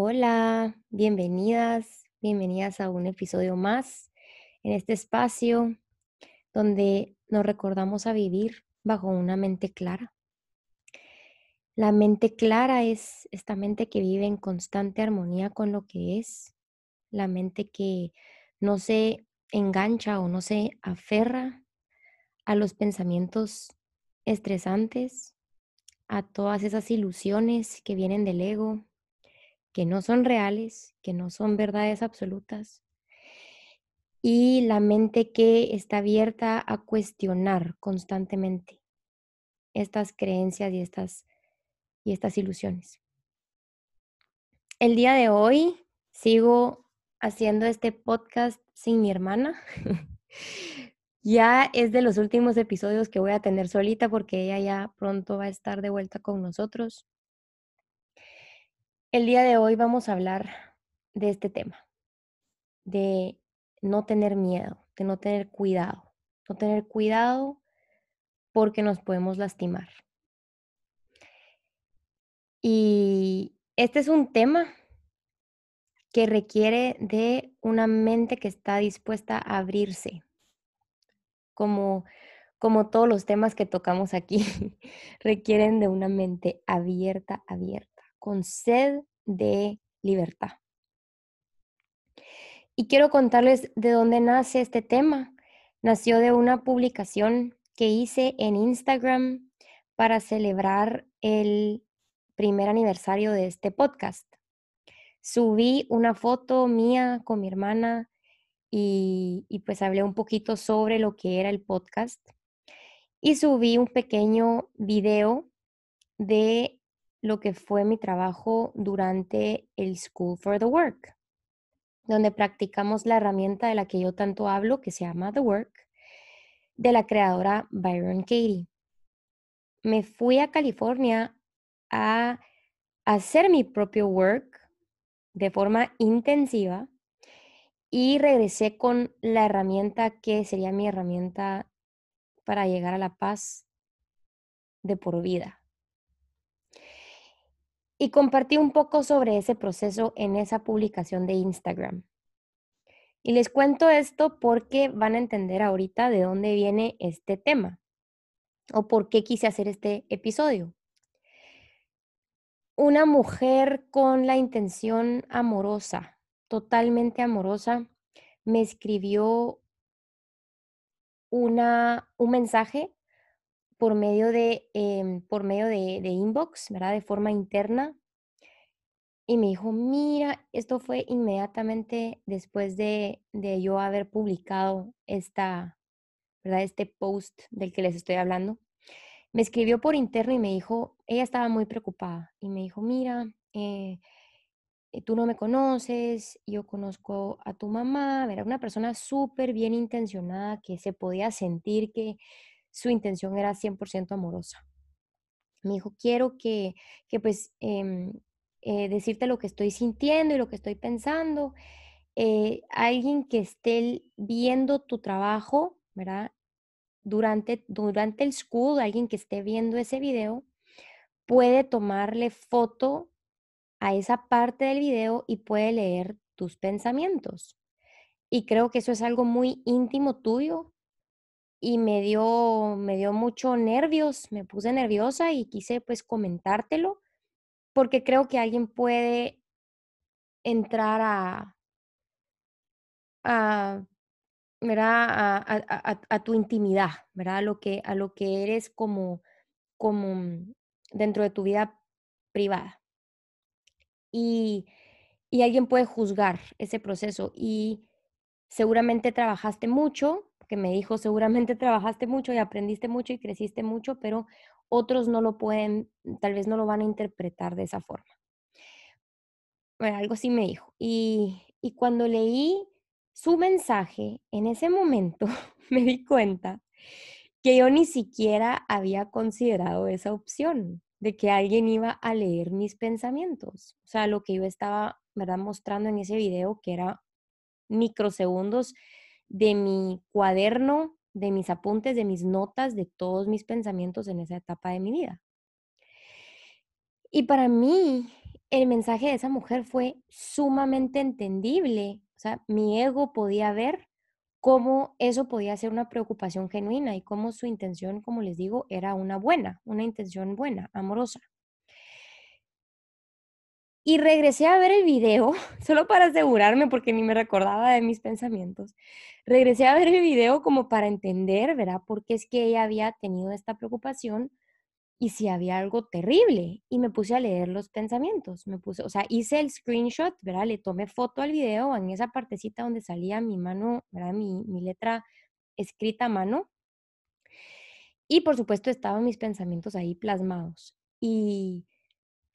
Hola, bienvenidas, bienvenidas a un episodio más en este espacio donde nos recordamos a vivir bajo una mente clara. La mente clara es esta mente que vive en constante armonía con lo que es, la mente que no se engancha o no se aferra a los pensamientos estresantes, a todas esas ilusiones que vienen del ego, que no son reales, que no son verdades absolutas. Y la mente que está abierta a cuestionar constantemente estas creencias y estas, y estas ilusiones. El día de hoy sigo haciendo este podcast sin mi hermana. ya es de los últimos episodios que voy a tener solita porque ella ya pronto va a estar de vuelta con nosotros. El día de hoy vamos a hablar de este tema, de no tener miedo, de no tener cuidado, no tener cuidado porque nos podemos lastimar. Y este es un tema que requiere de una mente que está dispuesta a abrirse, como, como todos los temas que tocamos aquí, requieren de una mente abierta, abierta con sed de libertad. Y quiero contarles de dónde nace este tema. Nació de una publicación que hice en Instagram para celebrar el primer aniversario de este podcast. Subí una foto mía con mi hermana y, pues hablé un poquito sobre lo que era el podcast. Y subí un pequeño video de lo que fue mi trabajo durante el School for the Work, donde practicamos la herramienta de la que yo tanto hablo, que se llama The Work, de la creadora Byron Katie. Me fui a California a hacer mi propio work de forma intensiva y regresé con la herramienta que sería mi herramienta para llegar a la paz de por vida. Y compartí un poco sobre ese proceso en esa publicación de Instagram. Y les cuento esto porque van a entender ahorita de dónde viene este tema o por qué quise hacer este episodio. Una mujer con la intención amorosa, totalmente amorosa, me escribió una, un mensaje por medio de, em, por medio de, de, inbox, ¿verdad? De forma interna. Y me dijo, mira, esto fue inmediatamente después de, de yo haber publicado esta, ¿verdad? Este post del que les estoy hablando. Me escribió por interno y me dijo, ella estaba muy preocupada y me dijo, mira, eh, eh, tú no me conoces, yo conozco a tu mamá, era una persona súper bien intencionada que se podía sentir que su intención era 100% amorosa. Me dijo, quiero que, que pues, em, eh, decirte lo que estoy sintiendo y lo que estoy pensando. Eh, alguien que esté viendo tu trabajo, ¿verdad? Durante, durante el school, alguien que esté viendo ese video, puede tomarle foto a esa parte del video y puede leer tus pensamientos. Y creo que eso es algo muy íntimo tuyo y me dio, me dio mucho nervios, me puse nerviosa y quise pues comentártelo porque creo que alguien puede entrar a, a, a, a, tu intimidad, ¿verdad? A lo que, a lo que eres como, como dentro de tu vida privada. Y, y alguien puede juzgar ese proceso y seguramente trabajaste mucho que me dijo, seguramente trabajaste mucho y aprendiste mucho y creciste mucho, pero otros no lo pueden, tal vez no lo van a interpretar de esa forma. Bueno, algo así me dijo. Y, y cuando leí su mensaje, en ese momento me di cuenta que yo ni siquiera había considerado esa opción de que alguien iba a leer mis pensamientos. O sea, lo que yo estaba, ¿verdad? Mostrando en ese video, que era microsegundos de mi cuaderno, de mis apuntes, de mis notas, de todos mis pensamientos en esa etapa de mi vida. Y para mí el mensaje de esa mujer fue sumamente entendible. O sea, mi ego podía ver cómo eso podía ser una preocupación genuina y cómo su intención, como les digo, era una buena, una intención buena, amorosa. Y regresé a ver el video, solo para asegurarme, porque ni me recordaba de mis pensamientos. Regresé a ver el video como para entender, ¿verdad? Por qué es que ella había tenido esta preocupación y si había algo terrible. Y me puse a leer los pensamientos. Me puse, o sea, hice el screenshot, ¿verdad? Le tomé foto al video en esa partecita donde salía mi mano, ¿verdad? Mi, mi letra escrita a mano. Y por supuesto estaban mis pensamientos ahí plasmados. Y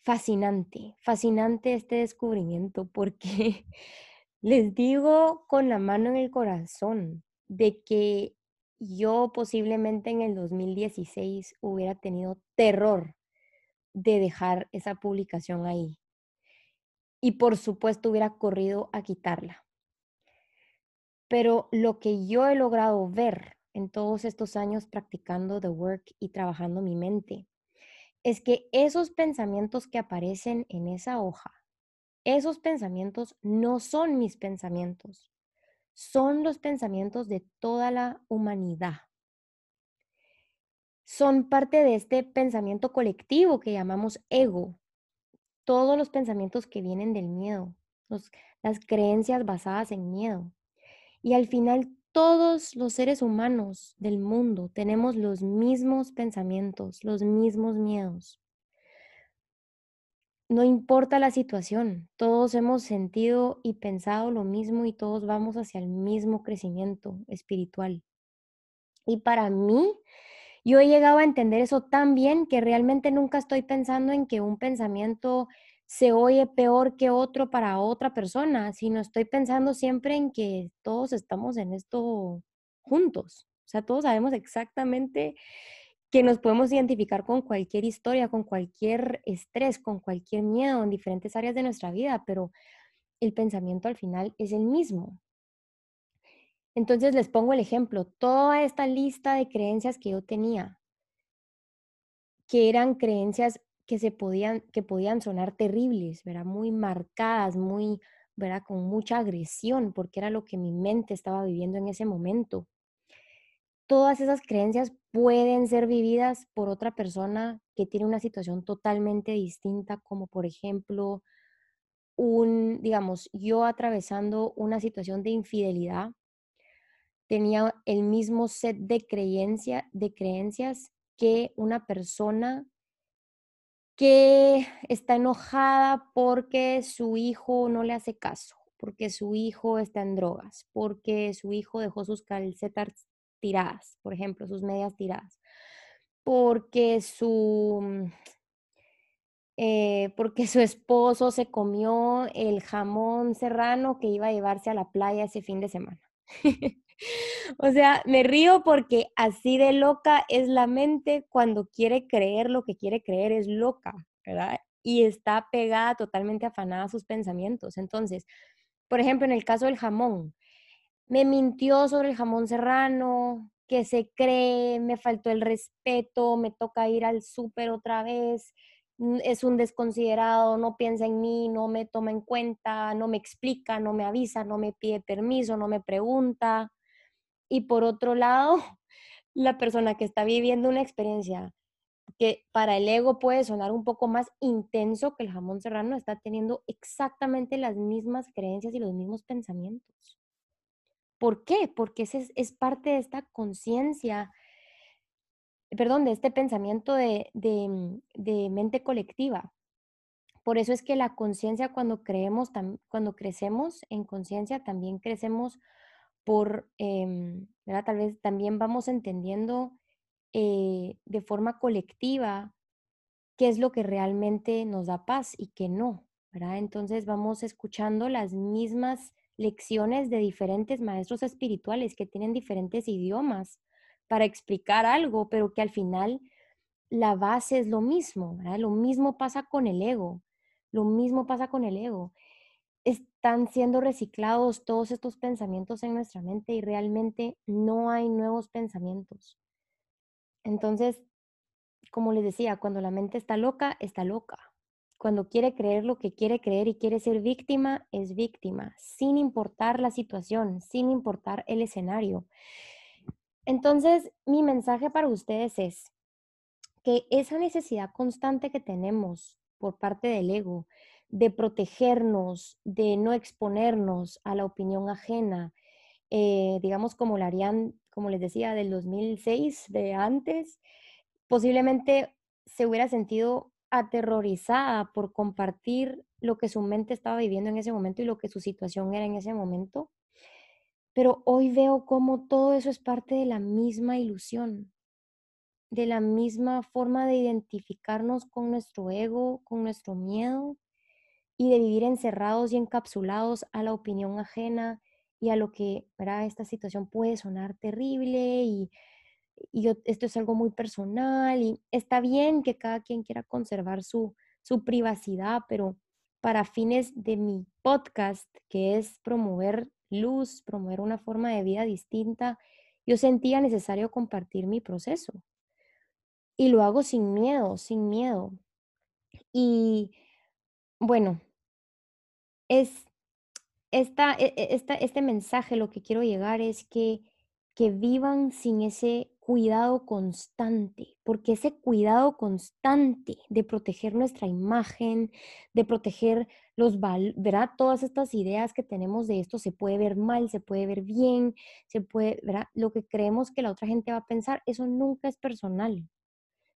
fascinante, fascinante este descubrimiento porque les digo con la mano en el corazón de que yo posiblemente en el 2016 hubiera tenido terror de dejar esa publicación ahí. Y por supuesto hubiera corrido a quitarla. Pero lo que yo he logrado ver en todos estos años practicando The Work y trabajando mi mente es que esos pensamientos que aparecen en esa hoja, esos pensamientos no son mis pensamientos, son los pensamientos de toda la humanidad. Son parte de este pensamiento colectivo que llamamos ego. Todos los pensamientos que vienen del miedo, las creencias basadas en miedo. Y al final todos los seres humanos del mundo tenemos los mismos pensamientos, los mismos miedos. No importa la situación, todos hemos sentido y pensado lo mismo y todos vamos hacia el mismo crecimiento espiritual. Y para mí, yo he llegado a entender eso tan bien que realmente nunca estoy pensando en que un pensamiento se oye peor que otro para otra persona, sino estoy pensando siempre en que todos estamos en esto juntos. O sea, todos sabemos exactamente que nos podemos identificar con cualquier historia, con cualquier estrés, con cualquier miedo en diferentes áreas de nuestra vida, pero el pensamiento al final es el mismo. Entonces les pongo el ejemplo, toda esta lista de creencias que yo tenía, que eran creencias que se podían, que podían sonar terribles, ¿verdad? Muy marcadas, muy, ¿verdad? Con mucha agresión, porque era lo que mi mente estaba viviendo en ese momento todas esas creencias pueden ser vividas por otra persona que tiene una situación totalmente distinta, como por ejemplo, un, digamos, yo atravesando una situación de infidelidad, tenía el mismo set de, creencia, de creencias que una persona que está enojada porque su hijo no le hace caso, porque su hijo está en drogas, porque su hijo dejó sus calcetas tiradas, por ejemplo, sus medias tiradas, porque su, mm, eh, porque su esposo se comió el jamón serrano que iba a llevarse a la playa ese fin de semana. o sea, me río porque así de loca es la mente cuando quiere creer lo que quiere creer, es loca, ¿verdad? Y está pegada totalmente afanada a sus pensamientos. Entonces, por ejemplo, en el caso del jamón, me mintió sobre el jamón serrano, que se cree, me faltó el respeto, me toca ir al súper otra vez, es un desconsiderado, no piensa en mí, no me toma en cuenta, no me explica, no me avisa, no me pide permiso, no me pregunta. Y por otro lado, la persona que está viviendo una experiencia que para el ego puede sonar un poco más intenso que el jamón serrano, está teniendo exactamente las mismas creencias y los mismos pensamientos. ¿Por qué? Porque ese es, parte de esta conciencia, perdón, de este pensamiento de, mm, de, mente colectiva. Por eso es que la conciencia cuando creemos, cuando crecemos en conciencia, también crecemos por, em. Tal vez también vamos entendiendo eh, de forma colectiva qué es lo que realmente nos da paz y qué no. Entonces vamos escuchando las mismas lecciones de diferentes maestros espirituales que tienen diferentes idiomas para explicar algo, pero que al final la base es lo mismo, Lo mismo pasa con el ego, lo mismo pasa con el ego. Están siendo reciclados todos estos pensamientos en nuestra mente y realmente no hay nuevos pensamientos. Entonces, como les decía, cuando la mente está loca, está loca. cuando quiere creer lo que quiere creer y quiere ser víctima, es víctima, sin importar la situación, sin importar el escenario. Entonces, mi mensaje para ustedes es que esa necesidad constante que tenemos por parte del ego de protegernos, de no exponernos a la opinión ajena, eh, digamos como la harían, como les decía, del 2006, de antes, posiblemente se hubiera sentido aterrorizada por compartir lo que su mente estaba viviendo en ese momento y lo que su situación era en ese momento. Pero hoy veo cómo todo eso es parte de la misma ilusión, de la misma forma de identificarnos con nuestro ego, con nuestro miedo y de vivir encerrados y encapsulados a la opinión ajena y a lo que, ¿verdad? Esta situación puede sonar terrible y, y esto es algo muy personal y está bien que cada quien quiera conservar su, su privacidad, pero para fines de mi podcast, que es promover luz, promover una forma de vida distinta, yo sentía necesario compartir mi proceso. Y lo hago sin miedo, sin miedo. Y bueno, es esta, e, e, esta, este mensaje, lo que quiero llegar es que, que vivan sin ese cuidado constante, porque ese cuidado constante de proteger nuestra imagen, de proteger los ¿verdad? Todas estas ideas que tenemos de esto se puede ver mal, se puede ver bien, se puede, ¿verdad? Lo que creemos que la otra gente va a pensar, eso nunca es personal.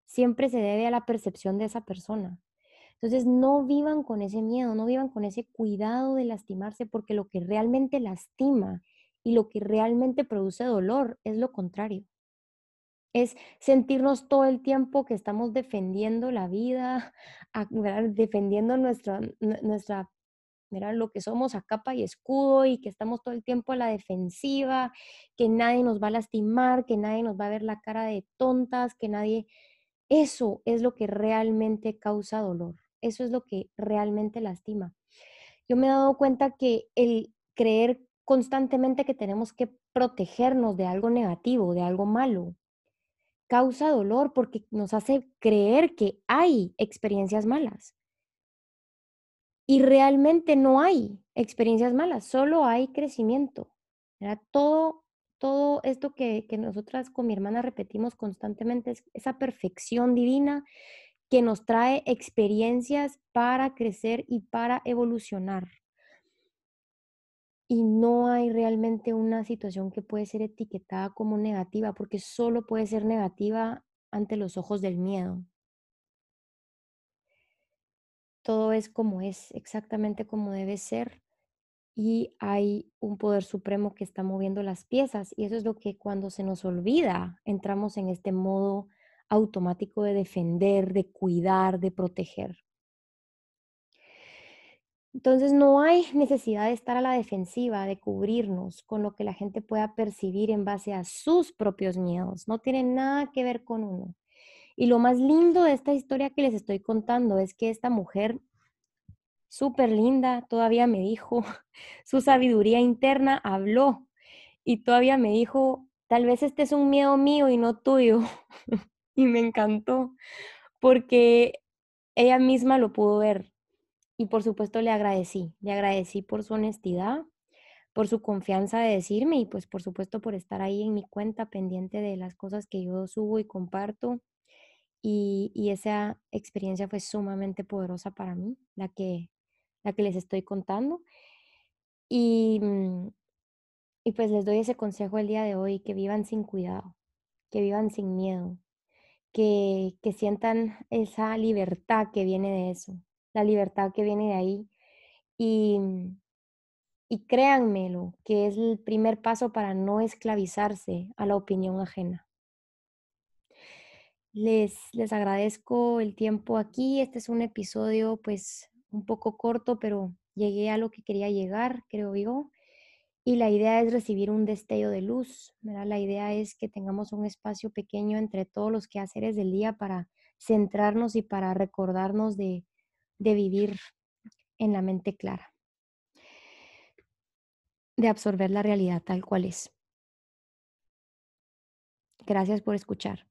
Siempre se debe a la percepción de esa persona. Entonces, no vivan con ese miedo, no vivan con ese cuidado de lastimarse, porque lo que realmente lastima y lo que realmente produce dolor es lo contrario. Es sentirnos todo el tiempo que estamos defendiendo la vida, defendiendo nuestra, nuestra, mira, lo que somos a capa y escudo y que estamos todo el tiempo a la defensiva, que nadie nos va a lastimar, que nadie nos va a ver la cara de tontas, que nadie... Eso es lo que realmente causa dolor, eso es lo que realmente lastima. Yo me he dado cuenta que el creer constantemente que tenemos que protegernos de algo negativo, de algo malo, causa dolor porque nos hace creer que hay experiencias malas. Y realmente no hay experiencias malas, solo hay crecimiento. Todo, todo esto que, que nosotras con mi hermana repetimos constantemente es esa perfección divina que nos trae experiencias para crecer y para evolucionar y no hay realmente una situación que puede ser etiquetada como negativa, porque solo puede ser negativa ante los ojos del miedo. Todo es como es, exactamente como debe ser, y hay un poder supremo que está moviendo las piezas, y eso es lo que cuando se nos olvida, entramos en este modo automático de defender, de cuidar, de proteger. Entonces no hay necesidad de estar a la defensiva, de cubrirnos con lo que la gente pueda percibir en base a sus propios miedos. No tiene nada que ver con uno. Y lo más lindo de esta historia que les estoy contando es que esta mujer, súper linda, todavía me dijo, su sabiduría interna habló y todavía me dijo, tal vez este es un miedo mío y no tuyo. y me encantó porque ella misma lo pudo ver y por supuesto le agradecí, le agradecí por su honestidad, por su confianza de decirme y pues por supuesto por estar ahí en mi cuenta pendiente de las cosas que yo subo y comparto. Y, esa experiencia fue sumamente poderosa para mí, la que, la que les estoy contando. Y, mm, y pues les doy ese consejo el día de hoy, que vivan sin cuidado, que vivan sin miedo, que, que sientan esa libertad que viene de eso, la libertad que viene de ahí. Y, y créanmelo, que es el primer paso para no esclavizarse a la opinión ajena. Les, les agradezco el tiempo aquí. Este es un episodio pues un poco corto, pero llegué a lo que quería llegar, creo yo. Y la idea es recibir un destello de luz. La idea es que tengamos un espacio pequeño entre todos los quehaceres del día para centrarnos y para recordarnos de, de vivir en la mente clara, de absorber la realidad tal cual es. Gracias por escuchar.